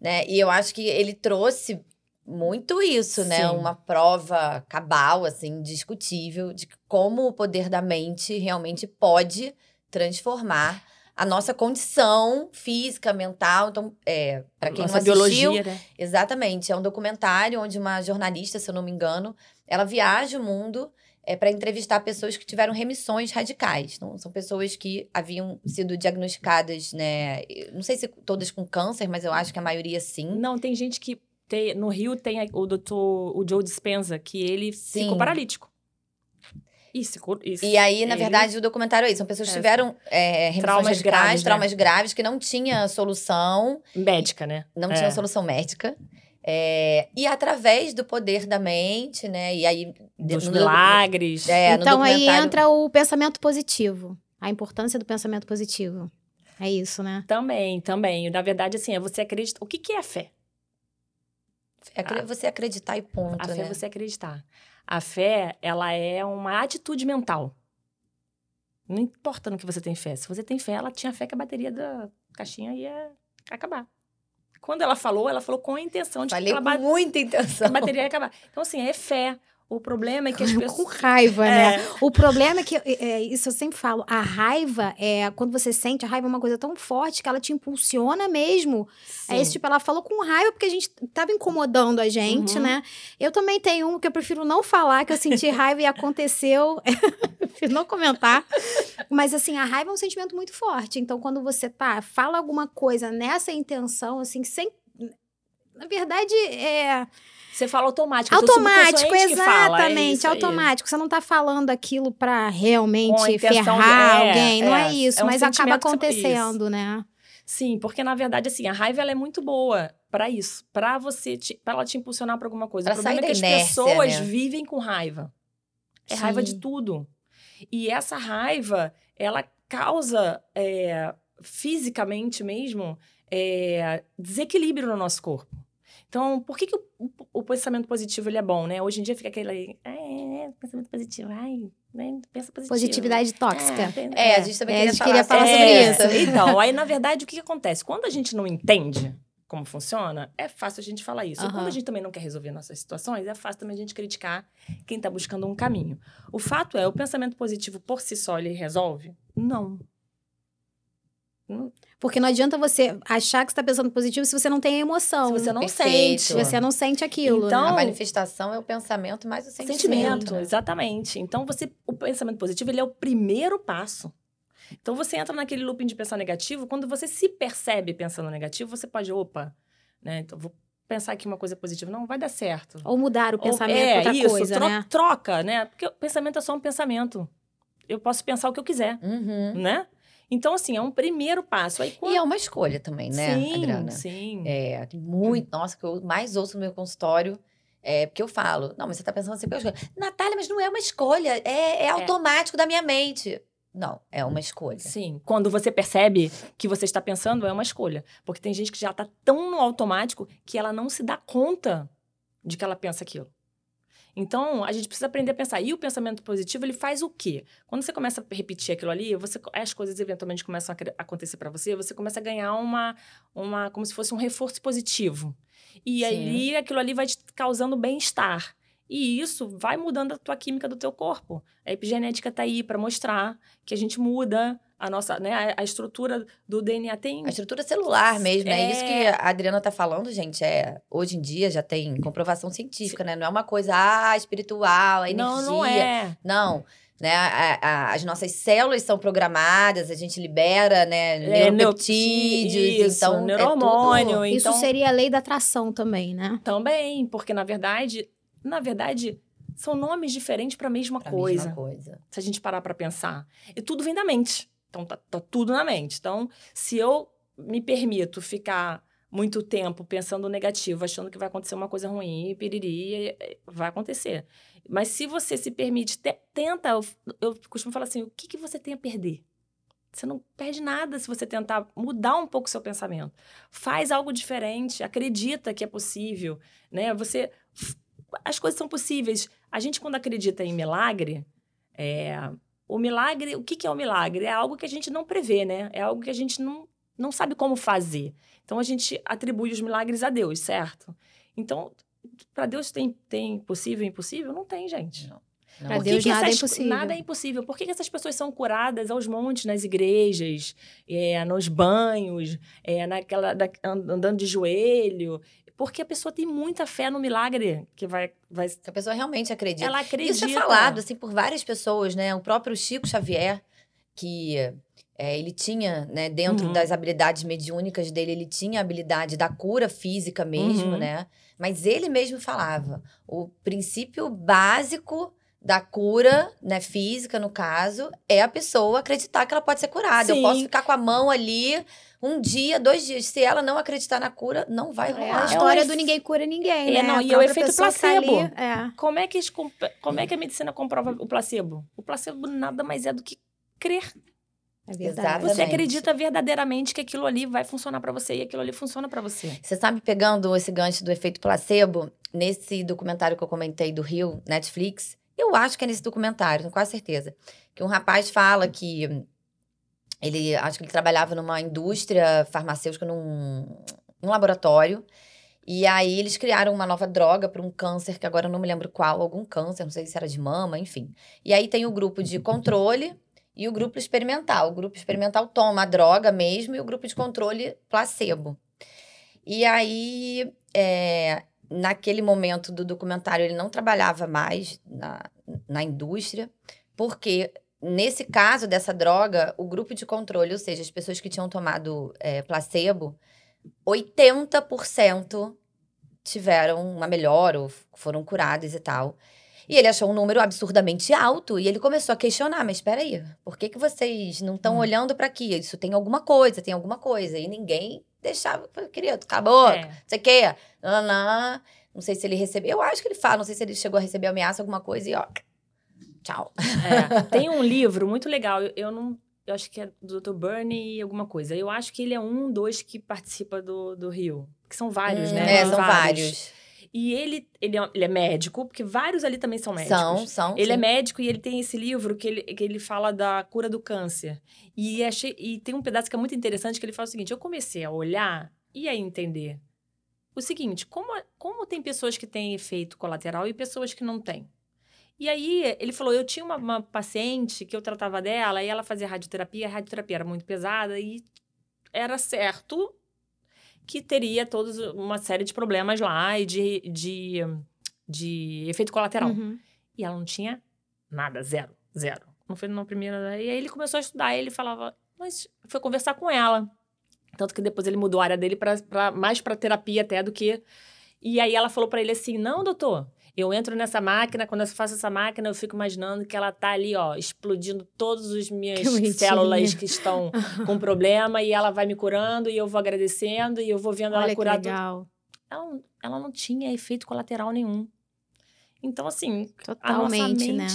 Né? E eu acho que ele trouxe muito isso, né? Sim. Uma prova cabal, assim, discutível, de como o poder da mente realmente pode transformar a nossa condição física, mental. Então, é, para quem Nossa não assistiu, biologia, né? Exatamente. É um documentário onde uma jornalista, se eu não me engano, ela viaja o mundo é, para entrevistar pessoas que tiveram remissões radicais. Então, são pessoas que haviam sido diagnosticadas, né? Não sei se todas com câncer, mas eu acho que a maioria sim. Não, tem gente que. Tem, no Rio tem o doutor o Joe Dispenza, que ele Sim. ficou paralítico. Isso, isso. E aí, na Ele- verdade, o documentário é isso. São pessoas que É. tiveram é, remissões Traumas radicais, graves, né? traumas graves, que não tinha solução, Médica, né? não É. tinha solução médica. É, e através do poder da mente, né? E aí. Dos no- milagres. É, então aí entra o pensamento positivo. A importância do pensamento positivo. É isso, né? Também, também. Na verdade, assim, é você acredita. O que, que é fé? Acre- Você acreditar e ponto, A fé né? é você acreditar. A fé, ela é uma atitude mental. Não importa no que você tem fé. Se você tem fé, ela tinha fé que a bateria da caixinha ia acabar. Quando ela falou, ela falou com a intenção de Falei que com aquela ba- muita a intenção. bateria ia acabar. Então, assim, é fé. O problema é que as Com pessoas. raiva, né? É, O problema é que, é, é, isso eu sempre falo, a raiva, é quando você sente, a raiva é uma coisa tão forte que ela te impulsiona mesmo. É esse sim. tipo, ela falou com raiva porque a gente tava incomodando a gente, Uhum. né? Eu também tenho um que eu prefiro não falar, que eu senti raiva e aconteceu. não comentar. Mas assim, a raiva é um sentimento muito forte. Então, quando você tá, fala alguma coisa nessa intenção, assim, sem. Na verdade, é. Você fala automático. é teu Automático, que fala, é exatamente, aí. automático. Você não tá falando aquilo pra realmente intenção de- ferrar é, alguém, não é é, isso, é um mas acaba acontecendo, né? Sim, porque na verdade, assim, a raiva ela é muito boa pra isso, pra você, te, pra ela te impulsionar pra alguma coisa. Pra o problema é que as inércia, pessoas né? vivem com raiva. É raiva de Sim. tudo. E essa raiva, ela causa é, fisicamente mesmo é, desequilíbrio no nosso corpo. Então, por que, que o, o- o pensamento positivo ele é bom, né? Hoje em dia fica aquele. É, é, pensamento positivo, ai, né, pensa positivo. Positividade tóxica. pen- É, a gente também É, a queria gente falar, queria falar sobre é, isso. Então, aí na verdade o que, que acontece? Quando a gente não entende como funciona, é fácil a gente falar isso. E Quando a gente também não quer resolver nossas situações, é fácil também a gente criticar quem está buscando um caminho. O fato é, o pensamento positivo por si só ele resolve? Não. Não- Porque não adianta você achar que você tá pensando positivo se você não tem a emoção. Se você não perfeito. Se sente. você não sente aquilo, Então, né? A manifestação é o pensamento mais o sentimento. Sentimento, né? exatamente. Então, você, o pensamento positivo, ele é o primeiro passo. Então, você entra naquele looping de pensar negativo, quando você se percebe pensando negativo, você pode, opa, né, então vou pensar aqui uma coisa positiva. Não, vai dar certo. Ou mudar o Ou- pensamento é, outra isso, coisa, tro- né? troca, né? Porque o pensamento é só um pensamento. Eu posso pensar o que eu quiser, Uhum. né? Então, assim, é um primeiro passo. Aí, quando... E é uma escolha também, né, sim, Adriana? sim. É, muito. Nossa, que eu mais ouço no meu consultório. É, porque eu falo, não, mas você tá pensando assim, porque eu escolho. Natália, mas não é uma escolha, é, é automático da minha mente. Não, é uma escolha. Sim, quando você percebe que você está pensando, é uma escolha. Porque tem gente que já está tão no automático que ela não se dá conta de que ela pensa aquilo. Então, a gente precisa aprender a pensar. E o pensamento positivo, ele faz o quê? Quando você começa a repetir aquilo ali, você, as coisas eventualmente começam a acontecer para você, você começa a ganhar uma, uma, como se fosse um reforço positivo. E Sim. aí, aquilo ali vai te causando bem-estar. E isso vai mudando a tua química do teu corpo. A epigenética tá aí para mostrar que a gente muda a nossa, né, a, a estrutura do DNA tem A estrutura celular mesmo, é. É. isso que a Adriana tá falando, gente. É, hoje em dia já tem comprovação científica, né? Não é uma coisa, ah, espiritual, a energia. Não, não é. Não, né? a- a- as nossas células são programadas, a gente libera, né, É, neu- neuropeptídeos, isso, então é neuromônio, tudo- Isso então seria a lei da atração também, né? também, porque na verdade, na verdade, são nomes diferentes para a mesma coisa. Se a gente parar para pensar, e tudo vem da mente. Então tá, tá tudo na mente. Então, se eu me permito ficar muito tempo pensando negativo, achando que vai acontecer uma coisa ruim, piriri, vai acontecer. Mas se você se permite, te- tenta, eu, eu costumo falar assim, o que, que você tem a perder? Você não perde nada se você tentar mudar um pouco o seu pensamento. Faz algo diferente, acredita que é possível, né? Você as coisas são possíveis. A gente quando acredita em milagre, é, o milagre, o que, que é o milagre? É algo que a gente não prevê, né? É algo que a gente não, não sabe como fazer. Então a gente atribui os milagres a Deus, certo? Então, para Deus tem, tem possível e impossível? Não tem, gente. Não. Que Deus que nada é essas- impossível. Nada é impossível. Por que, que essas pessoas são curadas aos montes nas igrejas, é, nos banhos, é, naquela, da- and- andando de joelho? Porque a pessoa tem muita fé no milagre que vai. vai A pessoa realmente acredita. ela acredita. Isso é falado, assim, por várias pessoas, né? O próprio Chico Xavier, que é, ele tinha, né, dentro Uhum. das habilidades mediúnicas dele, ele tinha a habilidade da cura física mesmo, Uhum. né? Mas ele mesmo falava, o princípio básico da cura, né, física no caso, é a pessoa acreditar que ela pode ser curada. Eu Sim. posso ficar com a mão ali um dia, dois dias. Se ela não acreditar na cura, não vai É rolar. a história efe- do ninguém cura ninguém, É, né? não, e é o efeito tá ali, placebo. é. Como é, que, como é que a medicina comprova o placebo? O placebo nada mais é do que crer. É verdade. Exatamente. Você acredita verdadeiramente que aquilo ali vai funcionar pra você e aquilo ali funciona pra você. Você sabe, pegando esse gancho do efeito placebo, nesse documentário que eu comentei do Rio, Netflix, eu acho que é nesse documentário, tenho quase certeza, que um rapaz fala que ele, acho que ele trabalhava numa indústria farmacêutica, num, num laboratório, E aí eles criaram uma nova droga para um câncer, que agora eu não me lembro qual, algum câncer, não sei se era de mama, enfim. E aí tem o grupo de controle e o grupo experimental. O grupo experimental toma a droga mesmo e o grupo de controle placebo. E aí, é, naquele momento do documentário, ele não trabalhava mais na, na indústria, porque nesse caso dessa droga, o grupo de controle, ou seja, as pessoas que tinham tomado é, placebo, 80% tiveram uma melhora ou foram curadas e tal. E ele achou um número absurdamente alto e ele começou a questionar, mas espera aí, por que, que vocês não estão hum. olhando para aqui? Isso tem alguma coisa, tem alguma coisa. E ninguém deixava, querido, acabou, é. não sei o quê. Não, não, não sei se ele recebeu, eu acho que ele fala, não sei se ele chegou a receber ameaça, alguma coisa e ó, tchau. É, tem um livro muito legal, eu, eu não eu acho que é do Dr. Bernie alguma coisa. Eu acho que ele é um dos que participa do, do Rio. Que são vários, hum, né? É, são vários. vários. E ele, ele, é, ele é médico, porque vários ali também são médicos. São, são. Ele é sim. é médico e ele tem esse livro que ele, que ele fala da cura do câncer. E, achei, e tem um pedaço que é muito interessante que ele fala o seguinte: eu comecei a olhar e a entender o seguinte: como, como tem pessoas que têm efeito colateral e pessoas que não têm? E aí ele falou: eu tinha uma, uma paciente que eu tratava dela e ela fazia radioterapia, a radioterapia era muito pesada e era certo que teria todos uma série de problemas lá e de, de, de efeito colateral. Uhum. E ela não tinha nada, zero, zero. Não foi na primeira. E aí ele começou a estudar, e ele falava, mas foi conversar com ela. Tanto que depois ele mudou a área dele para mais para terapia até do que. E aí ela falou para ele assim: não, doutor, eu entro nessa máquina, quando eu faço essa máquina, eu fico imaginando que ela tá ali, ó, explodindo todas as minhas que células que estão com problema e ela vai me curando e eu vou agradecendo e eu vou vendo Olha ela curar. Que legal. Ela, ela não tinha efeito colateral nenhum. Então, assim, Totalmente, a nossa mente. Né?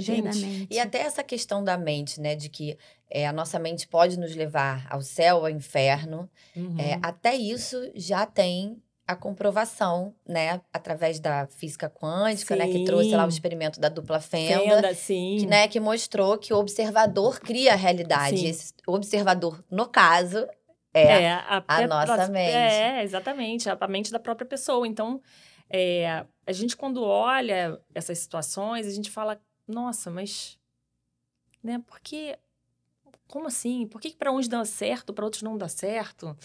Gente. E até essa questão da mente, né? De que é, a nossa mente pode nos levar ao céu, ao inferno. Uhum. É, até isso já tem a comprovação, né, através da física quântica, sim. né, que trouxe lá o experimento da dupla fenda, fenda sim. Que, né, que mostrou que o observador cria a realidade. Sim. Esse observador, no caso, é, é a, a, nossa mente. É, exatamente, a, a mente da própria pessoa. Então, é, a gente quando olha essas situações, a gente fala, nossa, mas, né, por que, como assim? Por que para uns dá certo, para outros não dá certo?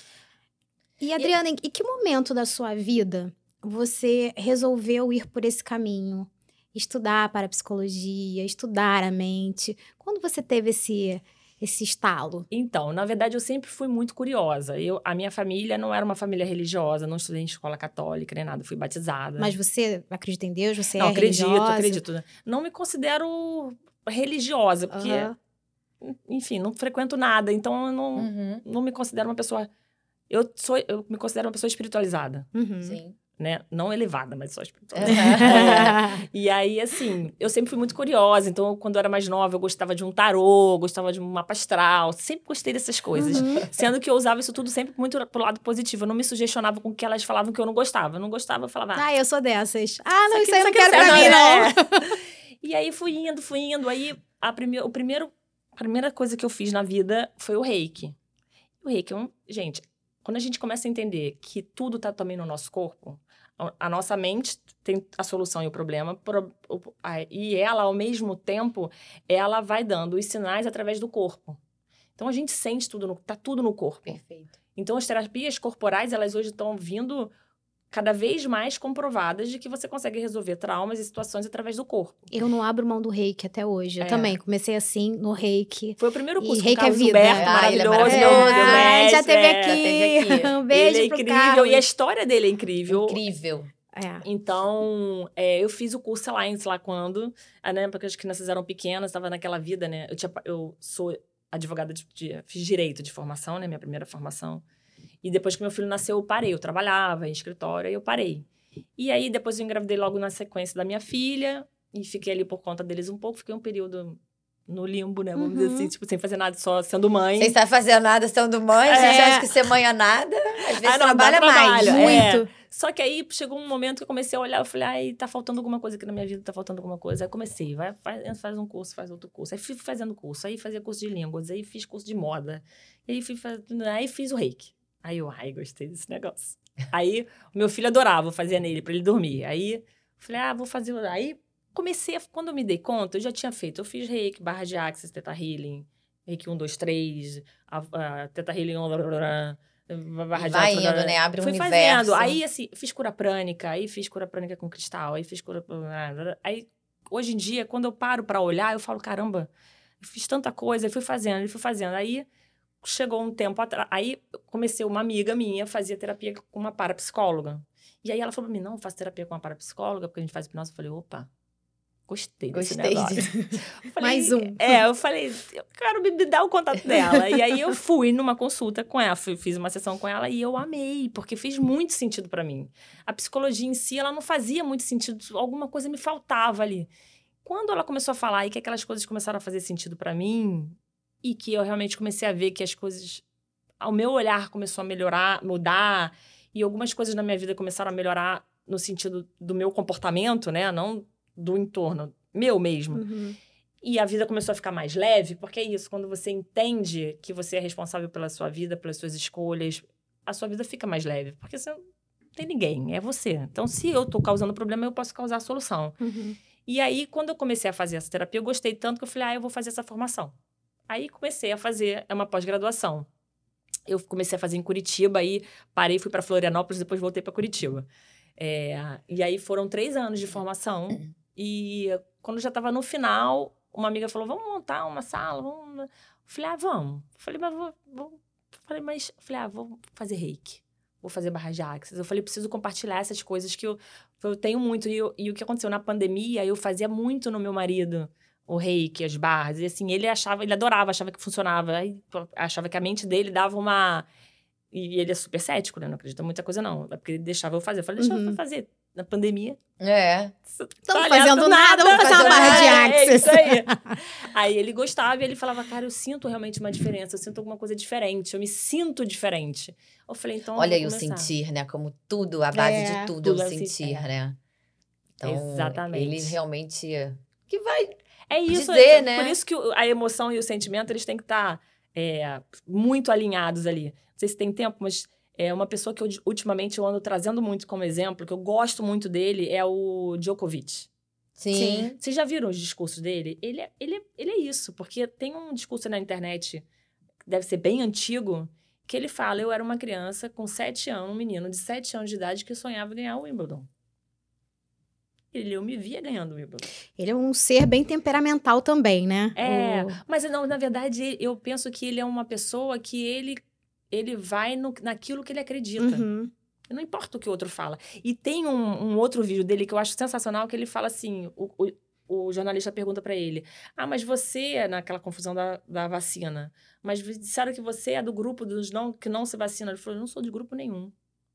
E, Adriana, e... em que momento da sua vida você resolveu ir por esse caminho? Estudar para psicologia, estudar a mente. Quando você teve esse esse estalo? Então, na verdade, eu sempre fui muito curiosa. Eu, a minha família não era uma família religiosa, não estudei em escola católica nem nada, fui batizada. Mas você acredita em Deus? Você não, é acredito, religiosa? acredito. Não me considero religiosa, porque, uhum. enfim, não frequento nada, então eu não, uhum. não me considero uma pessoa eu sou, eu me considero uma pessoa espiritualizada. Uhum. Sim. Né? Não elevada, mas só espiritualizada. é. E aí, assim, eu sempre fui muito curiosa. Então, quando eu era mais nova, eu gostava de um tarô, gostava de um mapa astral. Sempre gostei dessas coisas. Uhum. Sendo que eu usava isso tudo sempre muito pro lado positivo. Eu não me sugestionava com o que elas falavam que eu não gostava. Eu não gostava, eu falava... Ah, eu sou dessas. Ah, não, isso, isso aí eu não quero pra mim, não. É. e aí, fui indo, fui indo. Aí, a, prime... o primeiro... a primeira coisa que eu fiz na vida foi o reiki. O reiki, é um... gente, quando a gente começa a entender que tudo está também no nosso corpo, a nossa mente tem a solução e o problema, e ela, ao mesmo tempo, ela vai dando os sinais através do corpo. Então, a gente sente tudo, no, tá tudo no corpo. Perfeito. Então, as terapias corporais, elas hoje estão vindo cada vez mais comprovadas de que você consegue resolver traumas e situações através do corpo. Eu não abro mão do reiki até hoje. Eu é. também comecei assim no reiki. Foi o primeiro curso e reiki com o é vida. Humberto, ah, maravilhoso, é maravilhoso. Mestre, já teve aqui. É, teve aqui. um beijo ele é incrível Carlos. e a história dele é incrível. Incrível. É. Então, é, eu fiz o curso, sei lá, em sei lá quando, né, porque as crianças eram pequenas, estava naquela vida, né? Eu, tinha, eu sou advogada de, de, fiz direito de formação, né? Minha primeira formação. E depois que meu filho nasceu, eu parei. Eu trabalhava em escritório e eu parei. E aí, depois eu engravidei logo na sequência da minha filha. E fiquei ali por conta deles um pouco. Fiquei um período no limbo, né? Vamos uhum. dizer assim, tipo, sem fazer nada, só sendo mãe. Sem estar fazendo nada, sendo mãe. É. Você acha que ser mãe é nada? Às vezes ah, não, trabalha mais. Muito. É. Só que aí chegou um momento que eu comecei a olhar, eu falei, ai, tá faltando alguma coisa aqui na minha vida, tá faltando alguma coisa. Aí comecei, vai, faz, faz um curso, faz outro curso. Aí fui fazendo curso, aí fazia curso de línguas, aí fiz curso de moda. Aí, fui faz... aí fiz o reiki. Aí eu, ai, gostei desse negócio. Aí o meu filho adorava, eu fazia nele para ele dormir. Aí falei, ah, vou fazer. Aí comecei, a, quando eu me dei conta, eu já tinha feito. Eu fiz reiki, barra de axis, teta healing, reiki 1, 2, 3, a, a teta healing, barra de Vai indo, né? Abre um Fui universo. fazendo. Aí, assim, fiz cura prânica, aí fiz cura prânica com cristal, aí fiz cura. Aí, hoje em dia, quando eu paro para olhar, eu falo, caramba, eu fiz tanta coisa, e fui fazendo, e fui fazendo. Aí chegou um tempo atrás. Aí comecei, uma amiga minha fazia terapia com uma parapsicóloga. E aí ela falou pra mim: não, faço terapia com uma parapsicóloga, porque a gente faz hipnose. Eu falei, opa. Gostei desse Gostei negócio. Eu falei, Mais um. É, eu falei, eu quero me, dar o contato dela. e aí eu fui numa consulta com ela, fui- fiz uma sessão com ela e eu amei, porque fez muito sentido pra mim. A psicologia em si, ela não fazia muito sentido, alguma coisa me faltava ali. Quando ela começou a falar e que aquelas coisas começaram a fazer sentido pra mim, e que eu realmente comecei a ver que as coisas. O meu olhar começou a melhorar, mudar, e algumas coisas na minha vida começaram a melhorar no sentido do meu comportamento, né? Não do entorno, meu mesmo. Uhum. E a vida começou a ficar mais leve, porque é isso, quando você entende que você é responsável pela sua vida, pelas suas escolhas, a sua vida fica mais leve, porque você não tem ninguém, é você. Então, se eu tô causando problema, eu posso causar a solução. Uhum. E aí, quando eu comecei a fazer essa terapia, eu gostei tanto que eu falei, ah, eu vou fazer essa formação. Aí comecei a fazer, é uma pós-graduação. Eu comecei a fazer em Curitiba, aí parei, fui para Florianópolis, depois voltei para Curitiba. É, e aí foram três anos de formação. E quando já estava no final, uma amiga falou: vamos montar uma sala, vamos. Eu falei, ah, vamos. Falei, mas vou. vou... Falei, mas. Falei, ah, vou fazer reiki. Vou fazer barra de axis. Eu falei, preciso compartilhar essas coisas que eu, eu tenho muito. E, eu- e o que aconteceu na pandemia, eu fazia muito no meu marido o reiki, as barras. E assim, ele achava, ele adorava, achava que funcionava. Achava que a mente dele dava uma. E ele é super cético, né? Não acredita em muita coisa, não. É porque ele deixava eu fazer. Eu falei, deixa Uhum. eu fazer. Na pandemia, É. Estamos fazendo olhando nada, vamos fazer uma barra de nada, é axis. isso aí. Aí ele gostava e ele falava, cara, eu sinto realmente uma diferença, eu sinto alguma coisa diferente, eu me sinto diferente. Eu falei, então. Olha aí o sentir, né? Como tudo, a base É, de tudo, tudo é é o sentir, é. né? Então, Exatamente. ele realmente... Que vai... É isso, dizer, é, né? Por isso que a emoção e o sentimento, eles têm que estar muito alinhados ali. Não sei se tem tempo, mas é uma pessoa que eu, ultimamente eu ando trazendo muito como exemplo, que eu gosto muito dele, é o Djokovic. Sim. Vocês já viram os discursos dele? Ele é, ele, é, ele é isso, porque tem um discurso na internet, deve ser bem antigo, que ele fala: Eu era uma criança com sete anos, um menino de sete anos de idade que sonhava ganhar o Wimbledon. Ele, eu me via ganhando o Wimbledon. Ele é um ser bem temperamental também, né? É, O- mas não, na verdade, eu penso que ele é uma pessoa que ele, ele vai no, naquilo que ele acredita. Uhum. Não importa o que o outro fala. E tem um, um outro vídeo dele que eu acho sensacional, que ele fala assim: o, o, o jornalista pergunta pra ele: Ah, mas você, naquela confusão da, da vacina, mas disseram que você é do grupo dos não, que não se vacina. Ele falou: Eu não sou de grupo nenhum.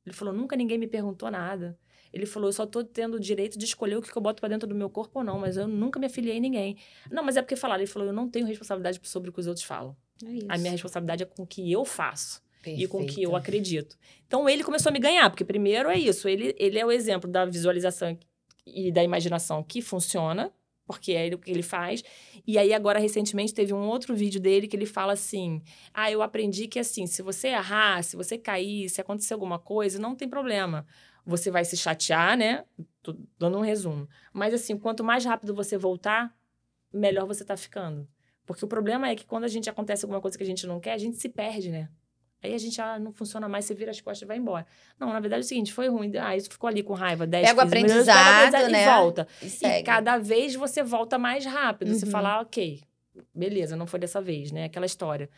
Ele falou: Nunca ninguém me perguntou nada. Ele falou: Eu só tô tendo o direito de escolher o que eu boto pra dentro do meu corpo ou não, mas eu nunca me afiliei a ninguém. Não, mas é porque falaram. Ele falou: Eu não tenho responsabilidade sobre o que os outros falam. É. A minha responsabilidade é com o que eu faço e com o que eu Perfeito. acredito. Então ele começou a me ganhar, porque primeiro é isso, ele, ele é o exemplo da visualização e da imaginação que funciona, porque é o que ele faz. E aí agora recentemente teve um outro vídeo dele que ele fala assim: "Ah, eu aprendi que assim, se você errar, se você cair, se acontecer alguma coisa, não tem problema. Você vai se chatear, né? Tô dando um resumo. Mas assim, quanto mais rápido você voltar, melhor você tá ficando. Porque o problema é que quando a gente acontece alguma coisa que a gente não quer, a gente se perde, né? Aí a gente, ah, não funciona mais, você vira as costas e vai embora. Não, na verdade é o seguinte, foi ruim. Ah, isso ficou ali com raiva, 10, Pega o 15 minutos, pega o aprendizado, né? E volta. E E cada vez você volta mais rápido. Você Uhum. fala, ah, ok, beleza, não foi dessa vez, né? Aquela história.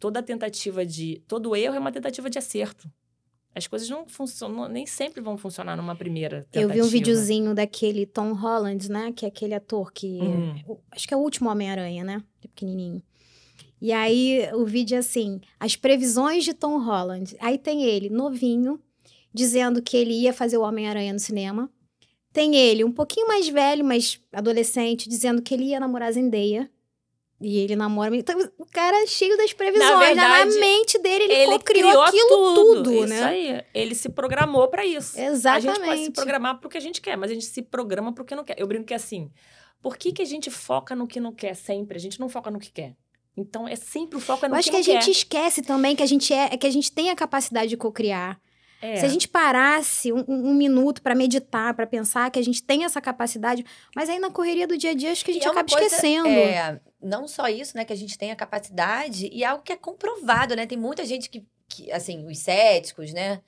Toda tentativa de... Todo erro é uma tentativa de acerto. As coisas não funcionam, nem sempre vão funcionar numa primeira tentativa. Eu vi um videozinho daquele Tom Holland, né? Que é aquele ator que. Uhum. Acho que é o último Homem-Aranha, né? De pequenininho. E aí o vídeo é assim: as previsões de Tom Holland. Aí tem ele, novinho, dizendo que ele ia fazer o Homem-Aranha no cinema. Tem ele, um pouquinho mais velho, mas adolescente, dizendo que ele ia namorar Zendaya. E ele namora. Então, o cara é cheio das previsões. Na né? verdade, Na mente dele, ele, Ele criou, criou aquilo tudo, isso né? aí. Ele se programou pra isso. Exatamente. A gente pode se programar pro que a gente quer, mas a gente se programa pro que não quer. Eu brinco que é assim, por que, que a gente foca no que não quer sempre? A gente não foca no que quer. Então, é sempre o foco é no Eu acho que que a gente esquece também que a gente é, que a gente tem a capacidade de cocriar. quer. É. Se a gente parasse um, um- minuto pra meditar, pra pensar que a gente tem essa capacidade, mas aí na correria do dia a dia acho que a gente E é acaba coisa, esquecendo. É, não só isso, né, que a gente tem a capacidade, e é algo que é comprovado, né? Tem muita gente que, que assim, os céticos, né?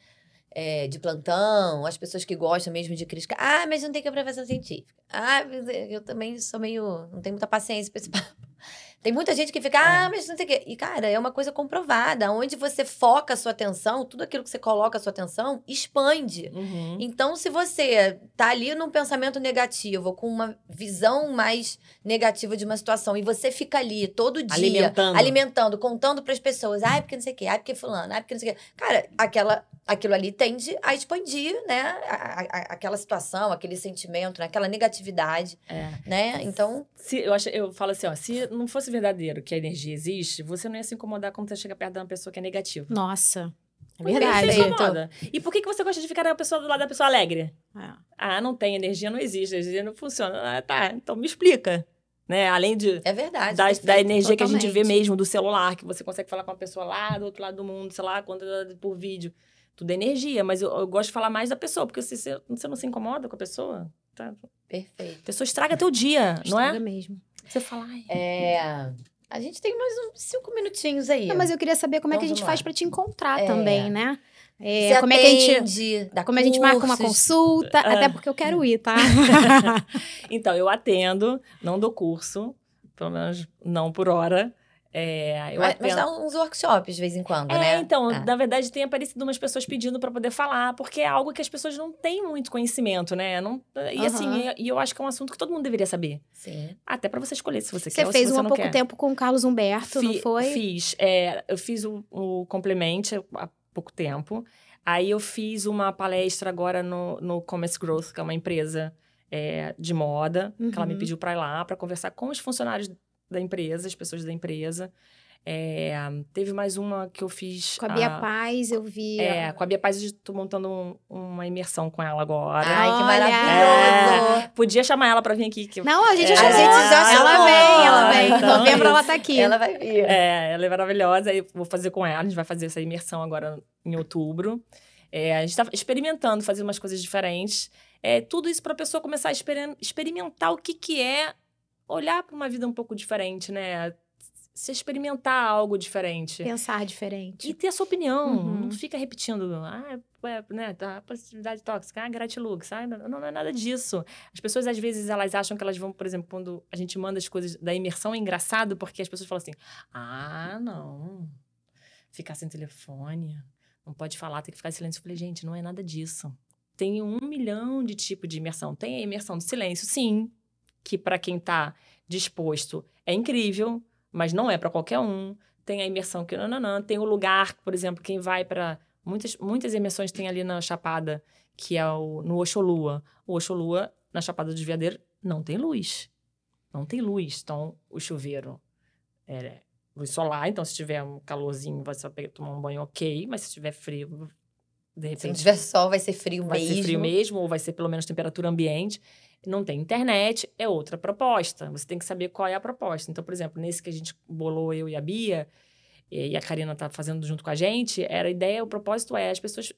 é, de plantão, as pessoas que gostam mesmo de crítica. Ah, mas não tem comprovação científica. Ah, mas eu também sou meio. não tenho muita paciência pra esse papo. Tem muita gente que fica, ah, mas não sei o quê. E, cara, é uma coisa comprovada. Onde você foca a sua atenção, tudo aquilo que você coloca a sua atenção, expande. Uhum. Então, se você tá ali num pensamento negativo, com uma visão mais negativa de uma situação, e você fica ali todo dia Alimentando. alimentando, contando para as pessoas, ai, porque não sei o quê, ai, porque fulano, ai, porque não sei o quê. Cara, aquela, aquilo ali tende a expandir, né? a- a- aquela situação, aquele sentimento, né? aquela negatividade, É. né? Então, Se, eu, acho, eu falo assim, ó, se não fosse verdadeiro que a energia existe, você não ia se incomodar quando você chega perto de uma pessoa que é negativa. Nossa, é verdade. se incomoda. E por que, que você gosta de ficar na pessoa do lado da pessoa alegre? É. Ah, não tem energia, não existe, a energia não funciona. Ah, tá, então me explica. Né? Além de, é verdade. da, da perfeito. energia que a gente vê totalmente. mesmo do celular, que você consegue falar com uma pessoa lá do outro lado do mundo, sei lá, quando por vídeo. Tudo é energia, mas eu, eu gosto de falar mais da pessoa, porque se você, você não se incomoda com a pessoa, tá? a Perfeito. pessoa estraga teu dia, não Estraga é? mesmo. Você fala, ai, É, a gente tem mais uns cinco minutinhos aí. Não, mas eu queria saber como é Então, que a gente vamos faz pra te encontrar É. também, né? É, Você como é que a gente atende, dá como a gente marca uma consulta, Ah. até porque eu quero ir, tá? Então, eu atendo, não dou curso, pelo menos não por hora. É, Mas, atendo. mas dá uns workshops de vez em quando, É, né? então, Ah. na verdade, tem aparecido umas pessoas pedindo para poder falar, porque é algo que as pessoas não têm muito conhecimento, né? Não, e assim, Aham. e, eu acho que é um assunto que todo mundo deveria saber. Sim. Até para você escolher se você, Você quer ou se fez você um há não pouco quer. tempo com o Carlos Humberto, não Fi- foi? Fiz. É, eu fiz o, o Complemente há pouco tempo. Aí eu fiz uma palestra agora no, no Commerce Growth, que é uma empresa é, de moda, que ela me Uhum. pediu para ir lá para conversar com os funcionários da empresa, as pessoas da empresa. É, teve mais uma que eu fiz. Com a Bia ah, Paz, eu vi. É, com a Bia Paz, eu tô montando um- uma imersão com ela agora. Ai, que Olha! maravilhoso! Podia chamar ela para vir aqui. Que... Não, a gente É, já a gente já Ela chamou. vem, ela vem. Em Então, novembro isso. ela tá aqui. Ela vai vir. É, ela é maravilhosa. E vou fazer com ela. A gente vai fazer essa imersão agora em outubro. É, a gente tá experimentando, fazer umas coisas diferentes. É, tudo isso para a pessoa começar a experim- experimentar o que, que é olhar para uma vida um pouco diferente, né? Se experimentar algo diferente. Pensar diferente. E ter a sua opinião. Uhum. Não fica repetindo, ah, é, né, tá, positividade tóxica, ah, gratilux. Ah, não, não é nada disso. As pessoas, às vezes, elas acham que elas vão, por exemplo, quando a gente manda as coisas da imersão, é engraçado, porque as pessoas falam assim, ah, não, ficar sem telefone, não pode falar, tem que ficar em silêncio. Eu falei, gente, não é nada disso. Tem um milhão de tipos de imersão. Tem a imersão do silêncio, sim, que para quem tá disposto é incrível, mas não é para qualquer um. Tem a imersão que não, não, não. Tem o lugar, por exemplo, quem vai para muitas muitas imersões tem ali na Chapada, que é o no Oxolua. O Oxolua na Chapada dos Veadeiros não tem luz. Não tem luz. Então, o chuveiro é luz solar, então se tiver um calorzinho, vai só pegar, tomar um banho ok, mas se tiver frio, de Se não repente tiver sol, vai ser frio vai mesmo. ser frio mesmo, ou vai ser pelo menos temperatura ambiente. Não tem internet, é outra proposta. Você tem que saber qual é a proposta. Então, por exemplo, nesse que a gente bolou, eu e a Bia, e a Karina tá fazendo junto com a gente, era a ideia, o propósito é as pessoas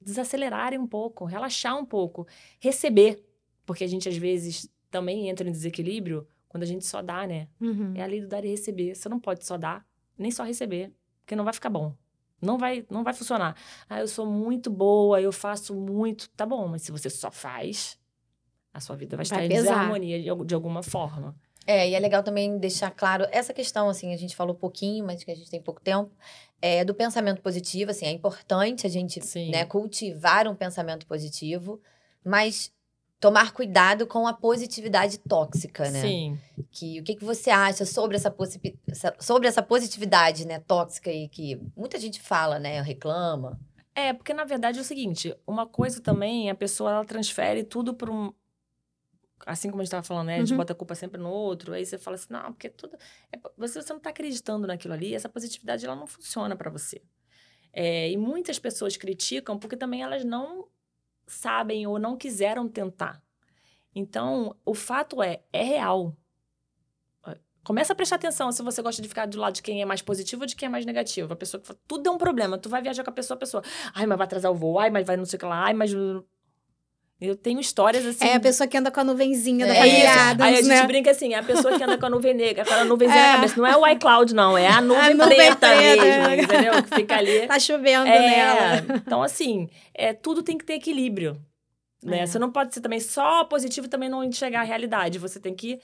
desacelerarem um pouco, relaxar um pouco, receber. Porque a gente, às vezes, também entra em desequilíbrio quando a gente só dá, né? Uhum. É a lei do dar e receber. Você não pode só dar, nem só receber, porque não vai ficar bom. Não vai, não vai funcionar. Ah, eu sou muito boa, eu faço muito. Tá bom, mas se você só faz, a sua vida vai estar Vai em desarmonia de, de alguma forma. É, e é legal também deixar claro essa questão, assim, a gente falou pouquinho, mas que a gente tem pouco tempo, é do pensamento positivo, assim, é importante a gente, né, cultivar um pensamento positivo, mas tomar cuidado com a positividade tóxica, né? Sim. Que, o que, que você acha sobre essa- sobre essa positividade, né, tóxica e que muita gente fala, né, reclama. É, porque na verdade é o seguinte, uma coisa também, a pessoa ela transfere tudo para um assim como a gente estava falando, né? A gente Uhum. bota a culpa sempre no outro, aí você fala assim, não, porque tudo é, você, você não está acreditando naquilo ali, essa positividade ela não funciona para você. É, e muitas pessoas criticam porque também elas não sabem ou não quiseram tentar. Então, o fato é, é real. Começa a prestar atenção se você gosta de ficar do lado de quem é mais positivo ou de quem é mais negativo. A pessoa que fala, tudo é um problema. Tu vai viajar com a pessoa, a pessoa, ai, mas vai atrasar o voo, ai, mas vai não sei o que lá, ai, mas. Eu tenho histórias assim. É a pessoa que anda com a nuvenzinha da É família isso. Addams, Aí a gente né? brinca assim, é a pessoa que anda com a nuvem negra, com a nuvenzinha É. na cabeça. Não é o iCloud, não, é a nuvem, nuvem preta, preta. mesmo, entendeu? Que fica ali. Tá chovendo nela. É, então assim, é, tudo tem que ter equilíbrio. Né? É. Você não pode ser também só positivo e também não enxergar a realidade. Você tem que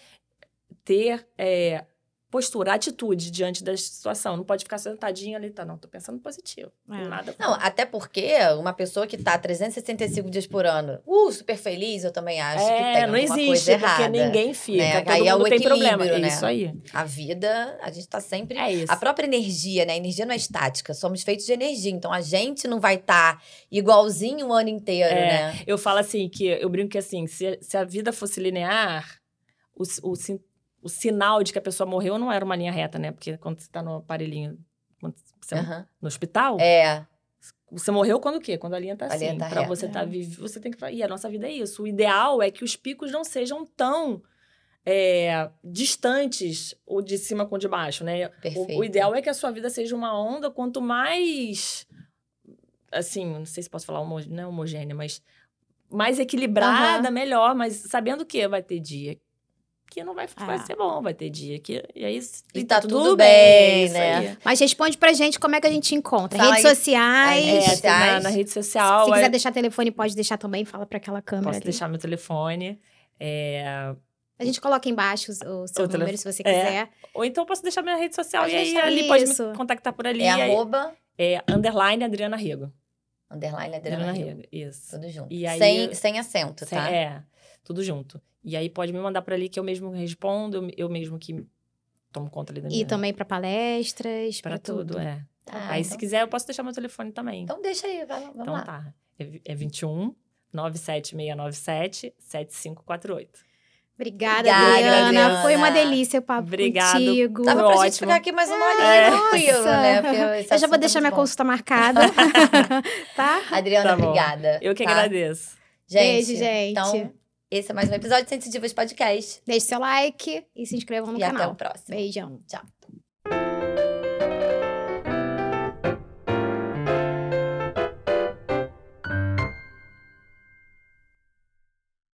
ter é, postura, atitude diante da situação. Não pode ficar sentadinho ali, tá? Não, tô pensando positivo. É. Nada. Não, até porque uma pessoa que tá 365 dias por ano, uh, super feliz, eu também acho que tem é, não alguma existe, coisa porque errada. ninguém fica. né? Todo Aí é mundo o tem problema. É né? isso aí. A vida, a gente tá sempre É isso. A própria energia, né? A energia não é estática, somos feitos de energia. Então a gente não vai estar igualzinho o ano inteiro, É. né? Eu falo assim, que eu brinco que assim, se, se a vida fosse linear, o, o, o sinal de que a pessoa morreu não era uma linha reta, né? Porque quando você tá no aparelhinho, quando você, Aham. no hospital, É. você morreu quando o quê? Quando a linha tá A assim. linha tá pra reta. você tá vivo, você tem que... E a nossa vida é isso. O ideal é que os picos não sejam tão é, distantes, ou de cima com o de baixo, né? O- Perfeito. O, ideal é que a sua vida seja uma onda, quanto mais. Assim, não sei se posso falar homo, não é homogênea, mas mais equilibrada, melhor, mas sabendo que vai ter dia que não vai, vai Ah. ser bom, vai ter dia que. E isso. E tá tudo bem, isso né? aí. Mas responde pra gente como é que a gente encontra. Fala Redes aí. sociais. Redes É, na, sociais. na rede social. Se é- quiser deixar telefone, pode deixar também. Fala pra aquela câmera posso ali. deixar meu telefone. É, A gente coloca embaixo o, seu O número, telefone- se você é. quiser. Ou então posso deixar minha rede social Pode e aí ali pode isso. me contactar por ali. É aí- arroba, é underline Adriana Rego. underline, Adriana Rio. Rego, isso. Tudo junto. E aí- sem, sem acento, Sem- tá? É, tudo junto. E aí pode me mandar por ali que eu mesmo respondo, eu, mesmo que tomo conta ali da minha... E também pra palestras, pra, Pra tudo, é. Tá, aí então, se quiser eu posso deixar meu telefone também. então deixa aí, vai vamos Então lá. tá. É, vi- é 21 97697 7548. Obrigada, Obrigada, Adriana. Adriana. Foi uma delícia o papo Obrigado. contigo. Dava Foi pra gente ficar aqui mais uma horinha É. tranquilo, né? Eu já vou é deixar minha bom. consulta marcada. tá? Adriana, Tá obrigada. Eu que tá? agradeço. Gente, Beijo, gente. Então, esse é mais um episódio de Sensitivas Podcast. Deixe seu like e se inscrevam no e até canal. o próximo. Beijão. Tchau.